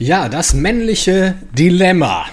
Ja, das männliche Dilemma.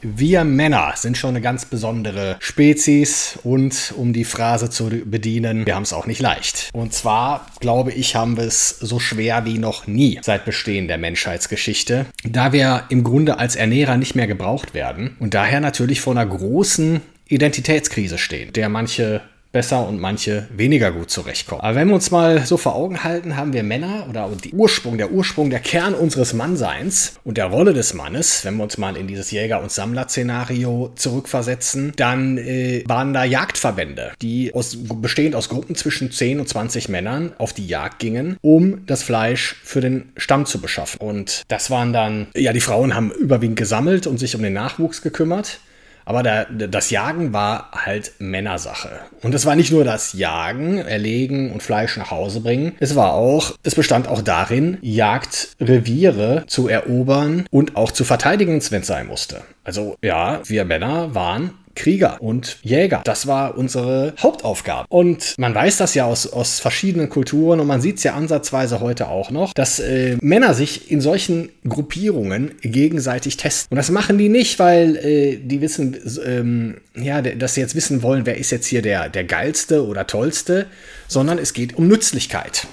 Wir Männer sind schon eine ganz besondere Spezies und um die Phrase zu bedienen, wir haben es auch nicht leicht. Und zwar, glaube ich, haben wir es so schwer wie noch nie seit Bestehen der Menschheitsgeschichte, da wir im Grunde als Ernährer nicht mehr gebraucht werden und daher natürlich vor einer großen Identitätskrise stehen, der manche besser und manche weniger gut zurechtkommen. Aber wenn wir uns mal so vor Augen halten, haben wir Männer oder die Ursprung, der Ursprung, der Kern unseres Mannseins und der Rolle des Mannes, wenn wir uns mal in dieses Jäger- und Sammler-Szenario zurückversetzen, dann äh, waren da Jagdverbände, die aus, bestehend aus Gruppen zwischen 10 und 20 Männern auf die Jagd gingen, um das Fleisch für den Stamm zu beschaffen. Und das waren dann, ja, die Frauen haben überwiegend gesammelt und sich um den Nachwuchs gekümmert. Aber da, das Jagen war halt Männersache. Und es war nicht nur das Jagen, Erlegen und Fleisch nach Hause bringen. Es war auch, es bestand auch darin, Jagdreviere zu erobern und auch zu verteidigen, wenn es sein musste. Also ja, wir Männer waren Krieger und Jäger. Das war unsere Hauptaufgabe. Und man weiß das ja aus, aus verschiedenen Kulturen und man sieht es ja ansatzweise heute auch noch, dass äh, Männer sich in solchen Gruppierungen gegenseitig testen. Und das machen die nicht, weil äh, die wissen, ähm, ja, dass sie jetzt wissen wollen, wer ist jetzt hier der, der geilste oder tollste, sondern es geht um Nützlichkeit.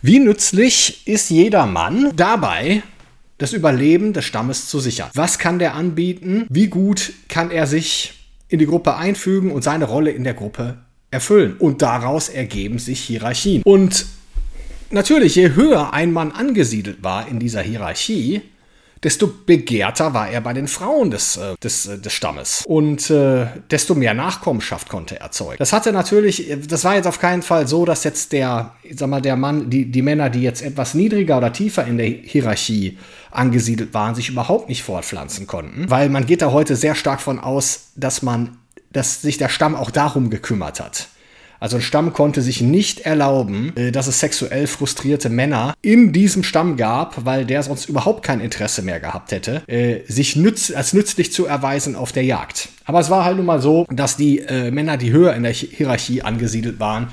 Wie nützlich ist jeder Mann dabei, das Überleben des Stammes zu sichern. Was kann der anbieten? Wie gut kann er sich in die Gruppe einfügen und seine Rolle in der Gruppe erfüllen. Und daraus ergeben sich Hierarchien. Und natürlich, je höher ein Mann angesiedelt war in dieser Hierarchie, desto begehrter war er bei den Frauen des, äh, des, äh, des Stammes. Und äh, desto mehr Nachkommenschaft konnte er erzeugen. Das hatte natürlich, das war jetzt auf keinen Fall so, dass jetzt der, sag mal, der Mann, die, die Männer, die jetzt etwas niedriger oder tiefer in der Hierarchie angesiedelt waren, sich überhaupt nicht fortpflanzen konnten. Weil man geht da heute sehr stark von aus, dass man, dass sich der Stamm auch darum gekümmert hat. Also ein Stamm konnte sich nicht erlauben, äh, dass es sexuell frustrierte Männer in diesem Stamm gab, weil der sonst überhaupt kein Interesse mehr gehabt hätte, äh, sich nütz als nützlich zu erweisen auf der Jagd. Aber es war halt nun mal so, dass die äh, Männer, die höher in der Hierarchie angesiedelt waren,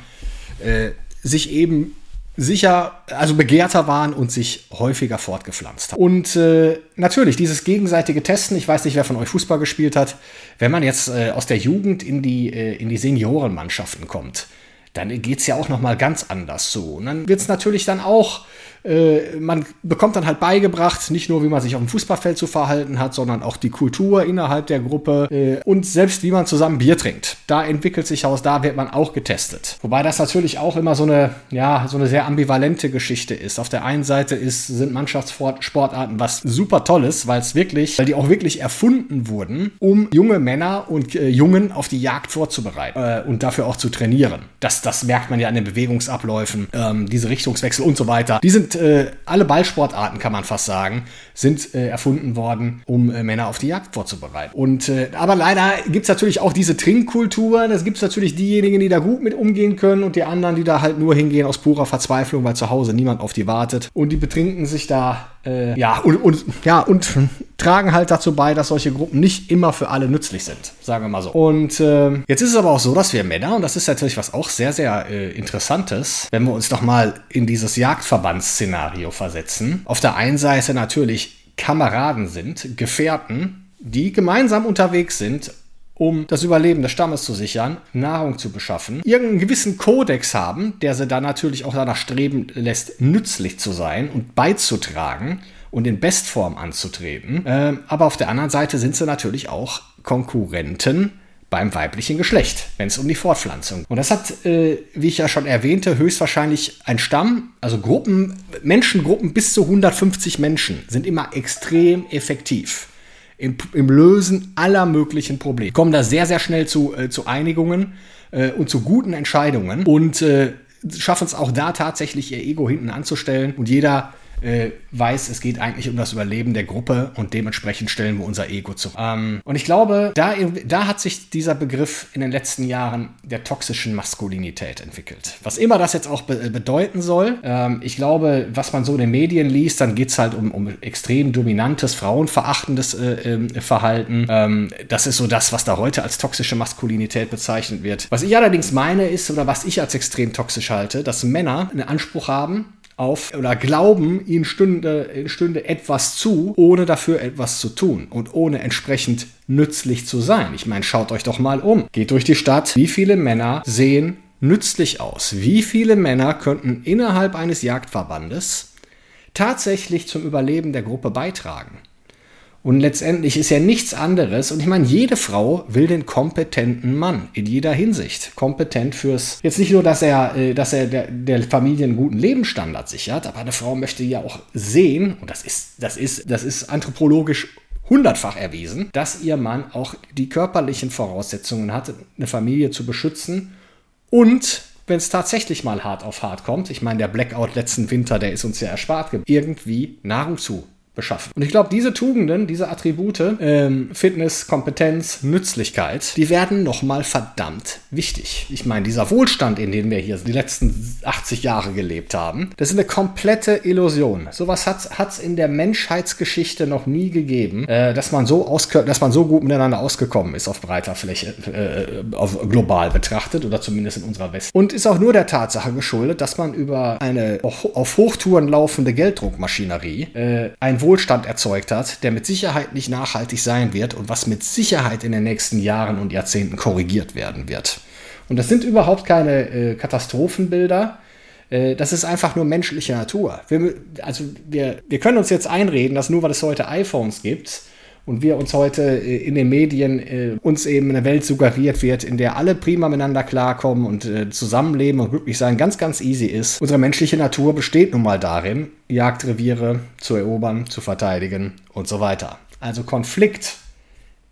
sich eben sicher, also begehrter waren und sich häufiger fortgepflanzt haben. Und äh, natürlich, dieses gegenseitige Testen, ich weiß nicht, wer von euch Fußball gespielt hat, wenn man jetzt äh, aus der Jugend in die, äh, in die Seniorenmannschaften kommt, dann geht es ja auch nochmal ganz anders so. Und dann wird es natürlich dann auch äh, man bekommt dann halt beigebracht, nicht nur, wie man sich auf dem Fußballfeld zu verhalten hat, sondern auch die Kultur innerhalb der Gruppe äh, und selbst, wie man zusammen Bier trinkt. Da entwickelt sich aus, da wird man auch getestet. Wobei das natürlich auch immer so eine, ja, so eine sehr ambivalente Geschichte ist. Auf der einen Seite ist, sind Mannschaftssportarten was super Tolles, weil es wirklich, weil die auch wirklich erfunden wurden, um junge Männer und äh, Jungen auf die Jagd vorzubereiten äh, und dafür auch zu trainieren. Das, das merkt man ja an den Bewegungsabläufen, ähm, diese Richtungswechsel und so weiter. Die sind sind äh, alle Ballsportarten, kann man fast sagen, sind äh, erfunden worden, um äh, Männer auf die Jagd vorzubereiten. Und äh, aber leider gibt es natürlich auch diese Trinkkultur. Das gibt es natürlich diejenigen, die da gut mit umgehen können und die anderen, die da halt nur hingehen aus purer Verzweiflung, weil zu Hause niemand auf die wartet. Und die betrinken sich da äh, ja, und, und, ja, und tragen halt dazu bei, dass solche Gruppen nicht immer für alle nützlich sind, sagen wir mal so. Und äh, jetzt ist es aber auch so, dass wir Männer, und das ist natürlich was auch sehr, sehr äh, Interessantes, wenn wir uns doch mal in dieses Jagdverbandsszenario versetzen. Auf der einen Seite natürlich Kameraden sind, Gefährten, die gemeinsam unterwegs sind um das Überleben des Stammes zu sichern, Nahrung zu beschaffen, irgendeinen gewissen Kodex haben, der sie dann natürlich auch danach streben lässt, nützlich zu sein und beizutragen und in Bestform anzutreten. Ähm, aber auf der anderen Seite sind sie natürlich auch Konkurrenten beim weiblichen Geschlecht, wenn es um die Fortpflanzung. Und das hat, äh, wie ich ja schon erwähnte, höchstwahrscheinlich ein Stamm, also Gruppen, Menschengruppen bis zu 150 Menschen sind immer extrem effektiv im, im Lösen aller möglichen Probleme. Kommen da sehr, sehr schnell zu, äh, zu Einigungen äh, und zu guten Entscheidungen und äh, schaffen es auch da tatsächlich ihr Ego hinten anzustellen und jeder äh, weiß, es geht eigentlich um das Überleben der Gruppe und dementsprechend stellen wir unser Ego zu. Ähm, und ich glaube, da, da hat sich dieser Begriff in den letzten Jahren der toxischen Maskulinität entwickelt. Was immer das jetzt auch be bedeuten soll, ähm, ich glaube, was man so in den Medien liest, dann geht es halt um, um extrem dominantes, frauenverachtendes äh, äh, Verhalten. Ähm, das ist so das, was da heute als toxische Maskulinität bezeichnet wird. Was ich allerdings meine ist, oder was ich als extrem toxisch halte, dass Männer einen Anspruch haben, auf oder glauben, ihnen stünde, stünde etwas zu, ohne dafür etwas zu tun und ohne entsprechend nützlich zu sein. Ich meine, schaut euch doch mal um. Geht durch die Stadt. Wie viele Männer sehen nützlich aus? Wie viele Männer könnten innerhalb eines Jagdverbandes tatsächlich zum Überleben der Gruppe beitragen? Und letztendlich ist ja nichts anderes. Und ich meine, jede Frau will den kompetenten Mann in jeder Hinsicht. Kompetent fürs, jetzt nicht nur, dass er, äh, dass er der, der Familie einen guten Lebensstandard sichert, aber eine Frau möchte ja auch sehen, und das ist, das ist, das ist anthropologisch hundertfach erwiesen, dass ihr Mann auch die körperlichen Voraussetzungen hat, eine Familie zu beschützen und wenn es tatsächlich mal hart auf hart kommt, ich meine, der Blackout letzten Winter, der ist uns ja erspart, irgendwie Nahrung zu beschaffen. Und ich glaube, diese Tugenden, diese Attribute, ähm, Fitness, Kompetenz, Nützlichkeit, die werden nochmal verdammt wichtig. Ich meine, dieser Wohlstand, in dem wir hier die letzten 80 Jahre gelebt haben, das ist eine komplette Illusion. Sowas hat es in der Menschheitsgeschichte noch nie gegeben, äh, dass, man so dass man so gut miteinander ausgekommen ist auf breiter Fläche, äh, auf global betrachtet oder zumindest in unserer West. Und ist auch nur der Tatsache geschuldet, dass man über eine auf Hochtouren laufende Gelddruckmaschinerie äh, ein Wohlstand erzeugt hat, der mit Sicherheit nicht nachhaltig sein wird und was mit Sicherheit in den nächsten Jahren und Jahrzehnten korrigiert werden wird. Und das sind überhaupt keine äh, Katastrophenbilder. Äh, das ist einfach nur menschliche Natur. Wir, also wir, wir können uns jetzt einreden, dass nur weil es heute iPhones gibt, und wir uns heute äh, in den Medien äh, uns eben eine Welt suggeriert wird, in der alle prima miteinander klarkommen und äh, zusammenleben und glücklich sein, ganz, ganz easy ist. Unsere menschliche Natur besteht nun mal darin, Jagdreviere zu erobern, zu verteidigen und so weiter. Also Konflikt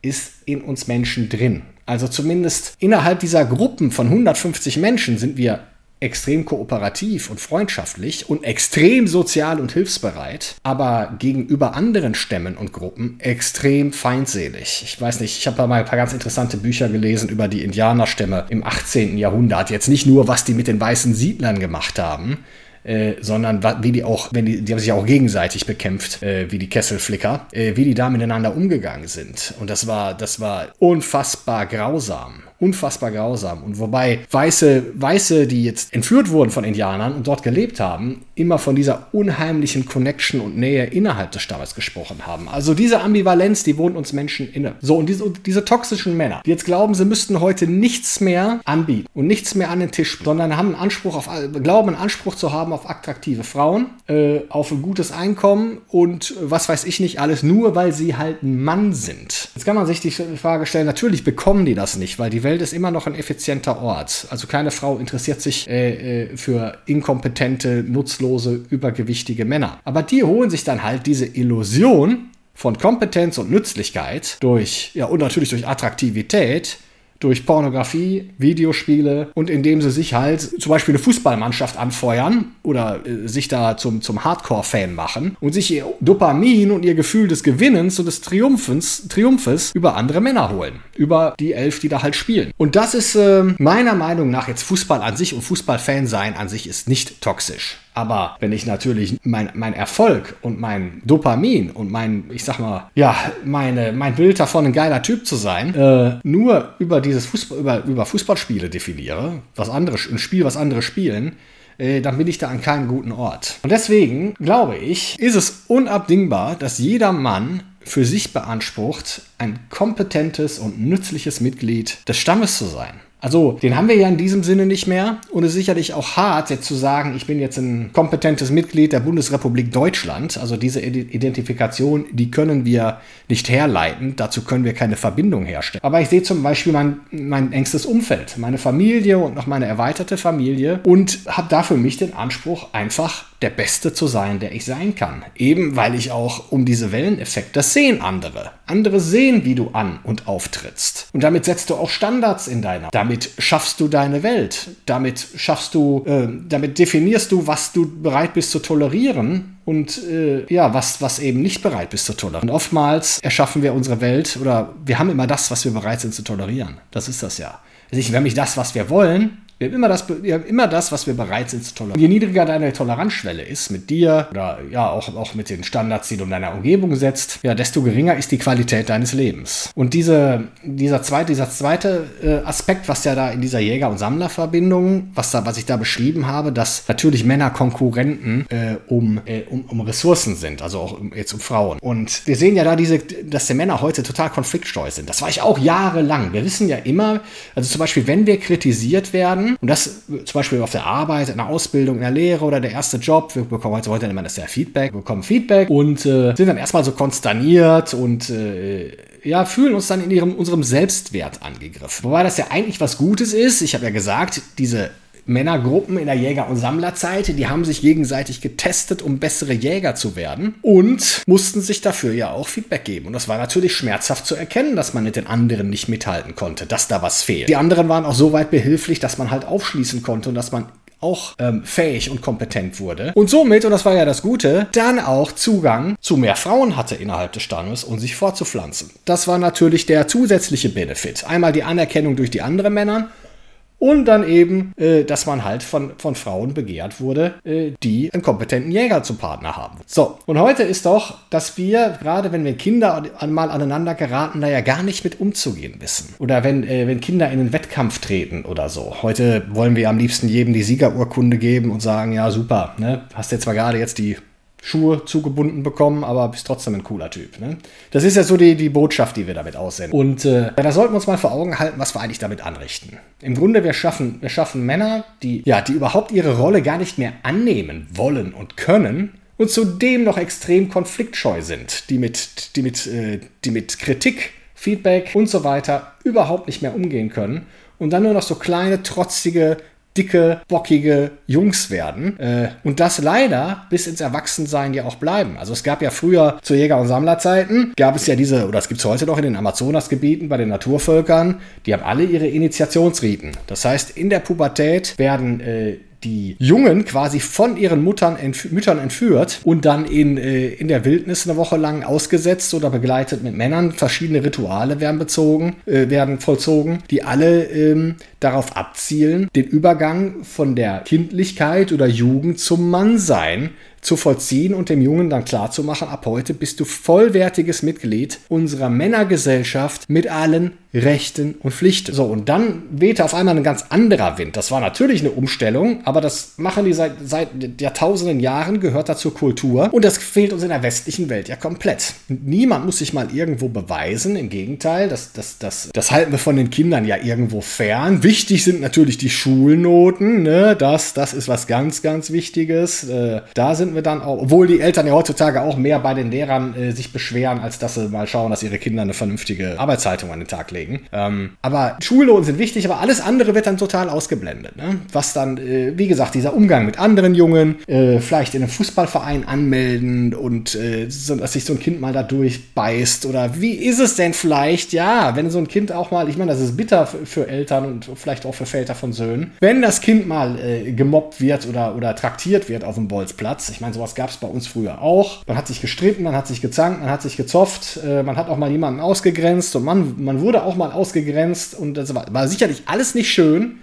ist in uns Menschen drin. Also zumindest innerhalb dieser Gruppen von 150 Menschen sind wir extrem kooperativ und freundschaftlich und extrem sozial und hilfsbereit, aber gegenüber anderen Stämmen und Gruppen extrem feindselig. Ich weiß nicht, ich habe mal ein paar ganz interessante Bücher gelesen über die Indianerstämme im 18. Jahrhundert. Jetzt nicht nur, was die mit den weißen Siedlern gemacht haben, äh, sondern wie die auch, wenn die, die haben sich auch gegenseitig bekämpft, äh, wie die Kesselflicker, äh, wie die da miteinander umgegangen sind. Und das war, das war unfassbar grausam unfassbar grausam. Und wobei Weiße, Weiße, die jetzt entführt wurden von Indianern und dort gelebt haben, immer von dieser unheimlichen Connection und Nähe innerhalb des Stammes gesprochen haben. Also diese Ambivalenz, die wohnt uns Menschen inne. So, und diese, diese toxischen Männer, die jetzt glauben, sie müssten heute nichts mehr anbieten und nichts mehr an den Tisch, sondern haben einen Anspruch auf, glauben, einen Anspruch zu haben auf attraktive Frauen, äh, auf ein gutes Einkommen und was weiß ich nicht alles, nur weil sie halt ein Mann sind. Jetzt kann man sich die Frage stellen, natürlich bekommen die das nicht, weil die Welt ist immer noch ein effizienter Ort. Also keine Frau interessiert sich äh, äh, für inkompetente, nutzlose, übergewichtige Männer. Aber die holen sich dann halt diese Illusion von Kompetenz und Nützlichkeit durch, ja, und natürlich durch Attraktivität durch Pornografie, Videospiele und indem sie sich halt zum Beispiel eine Fußballmannschaft anfeuern oder äh, sich da zum, zum Hardcore-Fan machen und sich ihr Dopamin und ihr Gefühl des Gewinnens und des Triumphens, Triumphes über andere Männer holen. Über die elf, die da halt spielen. Und das ist äh, meiner Meinung nach jetzt Fußball an sich und Fußballfan sein an sich ist nicht toxisch. Aber wenn ich natürlich mein, mein Erfolg und mein Dopamin und mein, ich sag mal, ja, meine, mein Bild davon, ein geiler Typ zu sein, äh, nur über dieses Fußball, über, über Fußballspiele definiere, was andere, ein Spiel, was andere spielen, äh, dann bin ich da an keinem guten Ort. Und deswegen glaube ich, ist es unabdingbar, dass jeder Mann für sich beansprucht, ein kompetentes und nützliches Mitglied des Stammes zu sein. Also, den haben wir ja in diesem Sinne nicht mehr. Und es ist sicherlich auch hart, jetzt zu sagen, ich bin jetzt ein kompetentes Mitglied der Bundesrepublik Deutschland. Also diese Identifikation, die können wir nicht herleiten. Dazu können wir keine Verbindung herstellen. Aber ich sehe zum Beispiel mein, mein engstes Umfeld, meine Familie und noch meine erweiterte Familie und habe da für mich den Anspruch, einfach der Beste zu sein, der ich sein kann. Eben weil ich auch um diese Welleneffekte, das sehen andere. Andere sehen, wie du an und auftrittst. Und damit setzt du auch Standards in deiner. Damit schaffst du deine Welt. Damit schaffst du, äh, damit definierst du, was du bereit bist zu tolerieren und äh, ja, was, was eben nicht bereit bist zu tolerieren. Und oftmals erschaffen wir unsere Welt oder wir haben immer das, was wir bereit sind zu tolerieren. Das ist das ja. Also ich, wenn mich das, was wir wollen, wir haben, immer das, wir haben immer das, was wir bereit sind zu tolerieren. Je niedriger deine Toleranzschwelle ist mit dir oder ja auch, auch mit den Standards, die du in deiner Umgebung setzt, ja, desto geringer ist die Qualität deines Lebens. Und diese, dieser zweite, dieser zweite äh, Aspekt, was ja da in dieser Jäger- und Sammlerverbindung, was da, was ich da beschrieben habe, dass natürlich Männer Konkurrenten äh, um, äh, um, um Ressourcen sind, also auch um, jetzt um Frauen. Und wir sehen ja da diese, dass die Männer heute total konfliktscheu sind. Das war ich auch jahrelang. Wir wissen ja immer, also zum Beispiel, wenn wir kritisiert werden, und das zum Beispiel auf der Arbeit, in der Ausbildung, in der Lehre oder der erste Job. Wir bekommen heute, heute man das ja Feedback, wir bekommen Feedback und äh, sind dann erstmal so konsterniert und äh, ja, fühlen uns dann in ihrem, unserem Selbstwert angegriffen. Wobei das ja eigentlich was Gutes ist. Ich habe ja gesagt, diese Männergruppen in der Jäger- und Sammlerzeit, die haben sich gegenseitig getestet, um bessere Jäger zu werden und mussten sich dafür ja auch Feedback geben. Und das war natürlich schmerzhaft zu erkennen, dass man mit den anderen nicht mithalten konnte, dass da was fehlt. Die anderen waren auch so weit behilflich, dass man halt aufschließen konnte und dass man auch ähm, fähig und kompetent wurde. Und somit, und das war ja das Gute, dann auch Zugang zu mehr Frauen hatte innerhalb des Stammes, um sich fortzupflanzen. Das war natürlich der zusätzliche Benefit. Einmal die Anerkennung durch die anderen Männer und dann eben, äh, dass man halt von, von Frauen begehrt wurde, äh, die einen kompetenten Jäger zum Partner haben. So, und heute ist doch, dass wir, gerade wenn wir Kinder mal aneinander geraten, da ja gar nicht mit umzugehen wissen. Oder wenn, äh, wenn Kinder in einen Wettkampf treten oder so. Heute wollen wir am liebsten jedem die Siegerurkunde geben und sagen, ja super, ne? hast jetzt zwar gerade jetzt die Schuhe zugebunden bekommen, aber bist trotzdem ein cooler Typ. Ne? Das ist ja so die, die Botschaft, die wir damit aussenden. Und äh, da sollten wir uns mal vor Augen halten, was wir eigentlich damit anrichten. Im Grunde, wir schaffen, wir schaffen Männer, die, ja, die überhaupt ihre Rolle gar nicht mehr annehmen wollen und können und zudem noch extrem konfliktscheu sind, die mit, die mit, äh, die mit Kritik, Feedback und so weiter überhaupt nicht mehr umgehen können und dann nur noch so kleine, trotzige dicke, bockige Jungs werden. Äh, und das leider bis ins Erwachsensein ja auch bleiben. Also es gab ja früher zu Jäger- und Sammlerzeiten, gab es ja diese, oder es gibt es heute noch in den Amazonasgebieten bei den Naturvölkern, die haben alle ihre Initiationsriten. Das heißt, in der Pubertät werden äh, die Jungen quasi von ihren Muttern entf Müttern entführt und dann in, äh, in der Wildnis eine Woche lang ausgesetzt oder begleitet mit Männern. Verschiedene Rituale werden bezogen, äh, werden vollzogen, die alle ähm, darauf abzielen, den Übergang von der Kindlichkeit oder Jugend zum Mannsein zu vollziehen und dem Jungen dann klarzumachen, ab heute bist du vollwertiges Mitglied unserer Männergesellschaft mit allen Rechten und Pflichten. So, und dann wehte auf einmal ein ganz anderer Wind. Das war natürlich eine Umstellung, aber das machen die seit, seit Jahrtausenden Jahren, gehört dazu Kultur. Und das fehlt uns in der westlichen Welt ja komplett. Niemand muss sich mal irgendwo beweisen. Im Gegenteil, das, das, das, das halten wir von den Kindern ja irgendwo fern. Wichtig sind natürlich die Schulnoten. Ne? Das, das ist was ganz, ganz Wichtiges. Äh, da sind wir dann auch, obwohl die Eltern ja heutzutage auch mehr bei den Lehrern äh, sich beschweren, als dass sie mal schauen, dass ihre Kinder eine vernünftige Arbeitshaltung an den Tag legen. Ähm, aber Schulnoten sind wichtig, aber alles andere wird dann total ausgeblendet. Ne? Was dann, äh, wie gesagt, dieser Umgang mit anderen Jungen, äh, vielleicht in einem Fußballverein anmelden und äh, so, dass sich so ein Kind mal da durchbeißt oder wie ist es denn vielleicht, ja, wenn so ein Kind auch mal, ich meine, das ist bitter für Eltern und vielleicht auch für Väter von Söhnen, wenn das Kind mal äh, gemobbt wird oder, oder traktiert wird auf dem Bolzplatz, ich meine, sowas gab es bei uns früher auch, man hat sich gestritten, man hat sich gezankt, man hat sich gezofft, äh, man hat auch mal jemanden ausgegrenzt und man, man wurde auch mal ausgegrenzt und das war, war sicherlich alles nicht schön.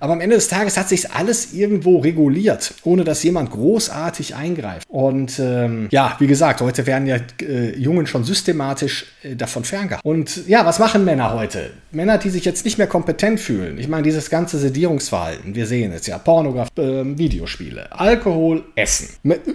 Aber am Ende des Tages hat sich alles irgendwo reguliert, ohne dass jemand großartig eingreift. Und ähm, ja, wie gesagt, heute werden ja äh, Jungen schon systematisch äh, davon ferngehalten. Und ja, was machen Männer heute? Männer, die sich jetzt nicht mehr kompetent fühlen. Ich meine, dieses ganze Sedierungsverhalten, wir sehen es ja, Pornografie, äh, Videospiele, Alkohol, Essen.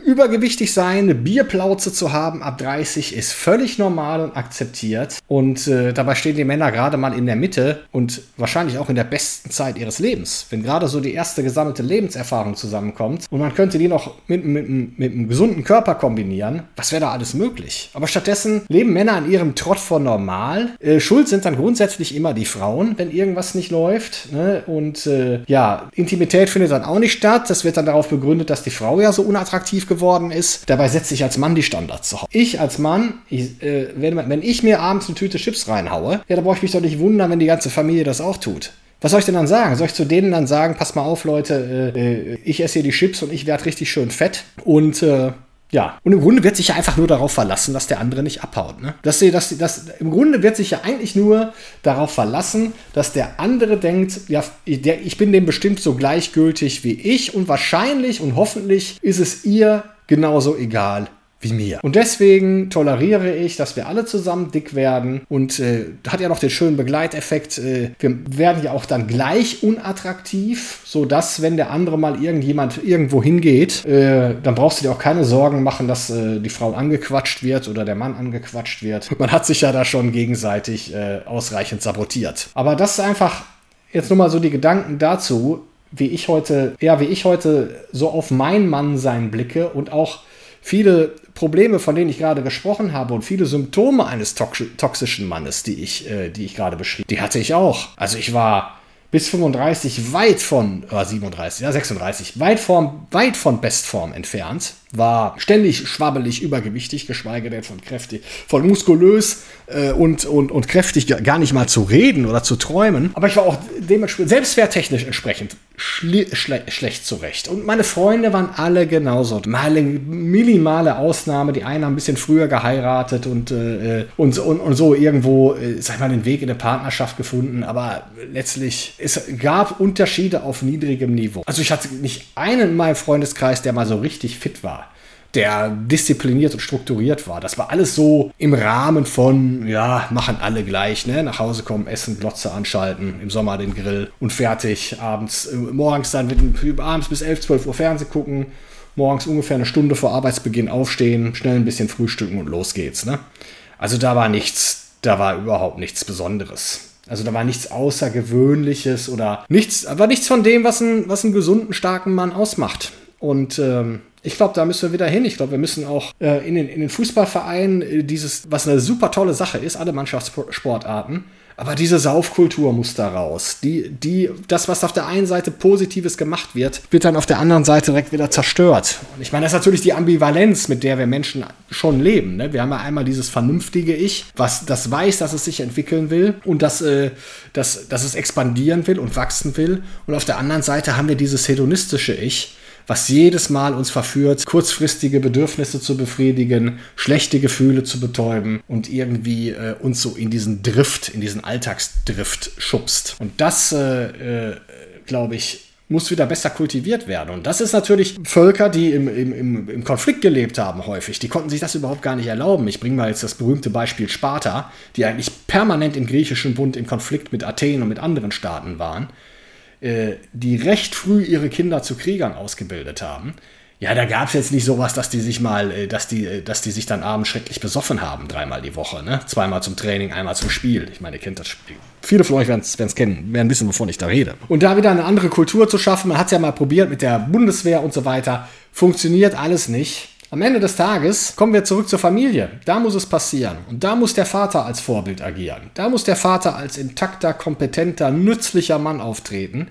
Übergewichtig sein, eine Bierplauze zu haben ab 30 ist völlig normal und akzeptiert. Und äh, dabei stehen die Männer gerade mal in der Mitte und wahrscheinlich auch in der besten Zeit ihres Lebens wenn gerade so die erste gesammelte Lebenserfahrung zusammenkommt und man könnte die noch mit, mit, mit einem gesunden Körper kombinieren, was wäre da alles möglich? Aber stattdessen leben Männer an ihrem Trott vor normal. Äh, schuld sind dann grundsätzlich immer immer die Frauen, wenn irgendwas nicht läuft. Ne? Und äh, ja, Intimität findet dann auch nicht statt. Das wird dann darauf begründet, dass die Frau ja so unattraktiv geworden ist. Dabei setze ich als Mann die Standards zu. Ich als Mann, ich, äh, wenn, wenn ich mir abends eine Tüte Chips reinhaue, ja, da brauche ich mich doch nicht wundern, wenn die ganze Familie das auch tut. Was soll ich denn dann sagen? Soll ich zu denen dann sagen, pass mal auf, Leute, äh, ich esse hier die Chips und ich werde richtig schön fett und äh, ja, und im Grunde wird sich ja einfach nur darauf verlassen, dass der andere nicht abhaut. Ne? Dass sie, dass, dass, Im Grunde wird sich ja eigentlich nur darauf verlassen, dass der andere denkt, ja, der, ich bin dem bestimmt so gleichgültig wie ich und wahrscheinlich und hoffentlich ist es ihr genauso egal wie mir. Und deswegen toleriere ich, dass wir alle zusammen dick werden und äh, hat ja noch den schönen Begleiteffekt. Äh, wir werden ja auch dann gleich unattraktiv, sodass, wenn der andere mal irgendjemand irgendwo hingeht, äh, dann brauchst du dir auch keine Sorgen machen, dass äh, die Frau angequatscht wird oder der Mann angequatscht wird. Man hat sich ja da schon gegenseitig äh, ausreichend sabotiert. Aber das ist einfach jetzt nur mal so die Gedanken dazu, wie ich heute, ja, wie ich heute so auf mein Mannsein blicke und auch viele Probleme, von denen ich gerade gesprochen habe und viele Symptome eines toxischen Mannes, die ich, äh, die ich gerade beschrieb, die hatte ich auch. Also ich war bis 35 weit von, äh, 37, ja 36, weit, von, weit von Bestform entfernt war ständig schwabbelig, übergewichtig, geschweige denn von kräftig, von muskulös äh, und, und, und kräftig gar nicht mal zu reden oder zu träumen. Aber ich war auch dementsprechend selbstwerttechnisch entsprechend schle schlecht zurecht. Und meine Freunde waren alle genauso. Mal eine minimale Ausnahme. Die einen haben ein bisschen früher geheiratet und, äh, und, und, und so irgendwo, äh, sag ich mal, den Weg in eine Partnerschaft gefunden. Aber letztlich, es gab Unterschiede auf niedrigem Niveau. Also ich hatte nicht einen in meinem Freundeskreis, der mal so richtig fit war der diszipliniert und strukturiert war. Das war alles so im Rahmen von, ja, machen alle gleich, ne? Nach Hause kommen, essen, Glotze anschalten, im Sommer den Grill und fertig. Abends, äh, morgens dann mit, abends bis 11, 12 Uhr Fernsehen gucken, morgens ungefähr eine Stunde vor Arbeitsbeginn aufstehen, schnell ein bisschen frühstücken und los geht's, ne? Also da war nichts, da war überhaupt nichts Besonderes. Also da war nichts Außergewöhnliches oder nichts, aber nichts von dem, was, ein, was einen gesunden, starken Mann ausmacht. Und ähm, ich glaube, da müssen wir wieder hin. Ich glaube, wir müssen auch äh, in, den, in den Fußballvereinen äh, dieses, was eine super tolle Sache ist, alle Mannschaftssportarten, aber diese Saufkultur muss da raus. Die, die, das, was auf der einen Seite Positives gemacht wird, wird dann auf der anderen Seite direkt wieder zerstört. Und ich meine, das ist natürlich die Ambivalenz, mit der wir Menschen schon leben. Ne? Wir haben ja einmal dieses vernünftige Ich, was das weiß, dass es sich entwickeln will und dass, äh, dass, dass es expandieren will und wachsen will. Und auf der anderen Seite haben wir dieses hedonistische Ich, was jedes Mal uns verführt, kurzfristige Bedürfnisse zu befriedigen, schlechte Gefühle zu betäuben und irgendwie äh, uns so in diesen Drift, in diesen Alltagsdrift schubst. Und das, äh, äh, glaube ich, muss wieder besser kultiviert werden. Und das ist natürlich Völker, die im, im, im, Konflikt gelebt haben, häufig. Die konnten sich das überhaupt gar nicht erlauben. Ich bringe mal jetzt das berühmte Beispiel Sparta, die eigentlich permanent im griechischen Bund im Konflikt mit Athen und mit anderen Staaten waren. Äh, die recht früh ihre Kinder zu Kriegern ausgebildet haben. Ja, da gab es jetzt nicht sowas, dass die sich mal, äh, dass die, äh, dass die sich dann abends schrecklich besoffen haben, dreimal die Woche, ne? Zweimal zum Training, einmal zum Spiel. Ich meine, ihr kennt das Spiel. Viele von euch werden es kennen, werden wissen, wovon ich da rede. Und da wieder eine andere Kultur zu schaffen, man hat es ja mal probiert mit der Bundeswehr und so weiter, funktioniert alles nicht. Am Ende des Tages kommen wir zurück zur Familie. Da muss es passieren. Und da muss der Vater als Vorbild agieren. Da muss der Vater als intakter, kompetenter, nützlicher Mann auftreten,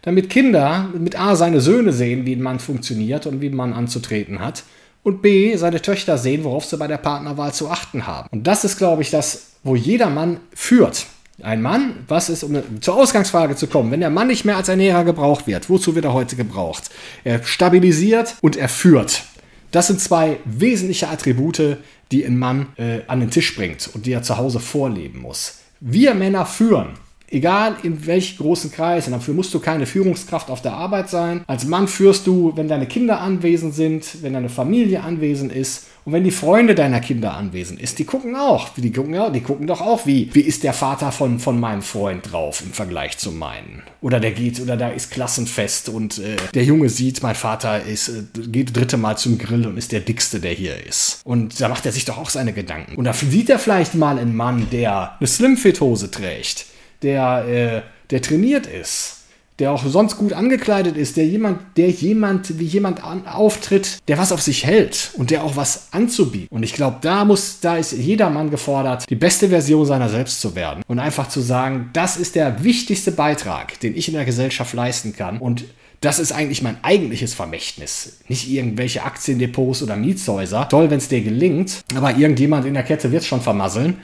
damit Kinder mit A seine Söhne sehen, wie ein Mann funktioniert und wie ein Mann anzutreten hat. Und B, seine Töchter sehen, worauf sie bei der Partnerwahl zu achten haben. Und das ist, glaube ich, das, wo jeder Mann führt. Ein Mann, was ist, um zur Ausgangsfrage zu kommen, wenn der Mann nicht mehr als Ernährer gebraucht wird, wozu wird er heute gebraucht? Er stabilisiert und er führt. Das sind zwei wesentliche Attribute, die ein Mann äh, an den Tisch bringt und die er zu Hause vorleben muss. Wir Männer führen. Egal in welch großen Kreis, und dafür musst du keine Führungskraft auf der Arbeit sein. Als Mann führst du, wenn deine Kinder anwesend sind, wenn deine Familie anwesend ist und wenn die Freunde deiner Kinder anwesend ist. Die gucken auch. Die gucken, ja, die gucken doch auch, wie, wie ist der Vater von, von meinem Freund drauf im Vergleich zu meinen. Oder der geht, oder da ist Klassenfest und äh, der Junge sieht, mein Vater ist, äh, geht dritte Mal zum Grill und ist der dickste, der hier ist. Und da macht er sich doch auch seine Gedanken. Und da sieht er vielleicht mal einen Mann, der eine Slimfit-Hose trägt der, äh, der trainiert ist, der auch sonst gut angekleidet ist, der jemand, der jemand, wie jemand an, auftritt, der was auf sich hält und der auch was anzubieten. Und ich glaube, da muss, da ist jeder Mann gefordert, die beste Version seiner selbst zu werden und einfach zu sagen, das ist der wichtigste Beitrag, den ich in der Gesellschaft leisten kann und das ist eigentlich mein eigentliches Vermächtnis. Nicht irgendwelche Aktiendepots oder Mietshäuser. Toll, wenn es dir gelingt, aber irgendjemand in der Kette wird es schon vermasseln.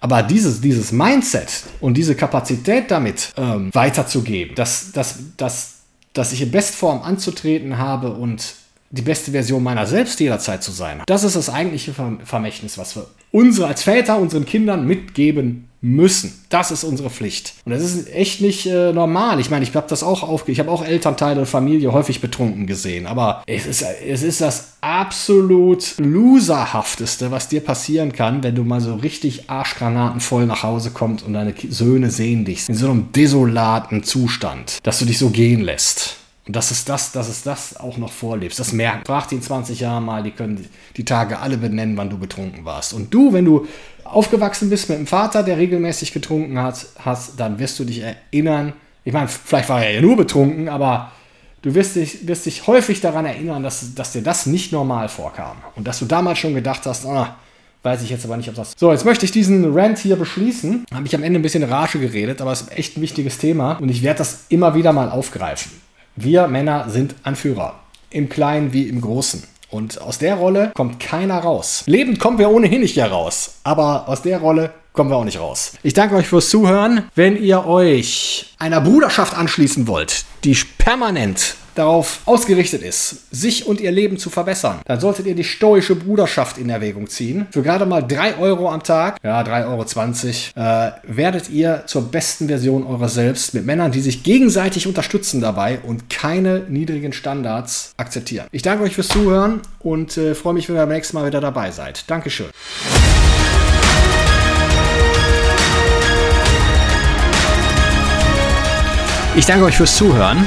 Aber dieses, dieses Mindset und diese Kapazität damit ähm, weiterzugeben, dass, dass, dass, dass ich in Bestform anzutreten habe und die beste Version meiner selbst jederzeit zu sein. Das ist das eigentliche Vermächtnis, was wir unsere als Väter unseren Kindern mitgeben müssen. Das ist unsere Pflicht. Und das ist echt nicht äh, normal. Ich meine, ich habe das auch aufge... Ich habe auch Elternteile und Familie häufig betrunken gesehen. Aber es ist, es ist das absolut loserhafteste, was dir passieren kann, wenn du mal so richtig arschgranatenvoll nach Hause kommst und deine Söhne sehen dich in so einem desolaten Zustand, dass du dich so gehen lässt. Und das ist das, dass es das auch noch vorlebst. Das merken. Frag die in 20 Jahren mal, die können die Tage alle benennen, wann du betrunken warst. Und du, wenn du aufgewachsen bist mit einem Vater, der regelmäßig getrunken hat, hast, dann wirst du dich erinnern. Ich meine, vielleicht war er ja nur betrunken, aber du wirst dich, wirst dich häufig daran erinnern, dass, dass dir das nicht normal vorkam. Und dass du damals schon gedacht hast, ah, Weiß ich jetzt aber nicht, ob das. So, jetzt möchte ich diesen Rant hier beschließen. Habe ich am Ende ein bisschen Rage geredet, aber es ist echt ein wichtiges Thema und ich werde das immer wieder mal aufgreifen. Wir Männer sind Anführer. Im Kleinen wie im Großen. Und aus der Rolle kommt keiner raus. Lebend kommen wir ohnehin nicht hier raus. Aber aus der Rolle kommen wir auch nicht raus. Ich danke euch fürs Zuhören. Wenn ihr euch einer Bruderschaft anschließen wollt, die permanent darauf ausgerichtet ist, sich und ihr Leben zu verbessern, dann solltet ihr die stoische Bruderschaft in Erwägung ziehen. Für gerade mal 3 Euro am Tag, ja 3,20 Euro, äh, werdet ihr zur besten Version eurer selbst mit Männern, die sich gegenseitig unterstützen dabei und keine niedrigen Standards akzeptieren. Ich danke euch fürs Zuhören und äh, freue mich, wenn ihr beim nächsten Mal wieder dabei seid. Dankeschön. Ich danke euch fürs Zuhören.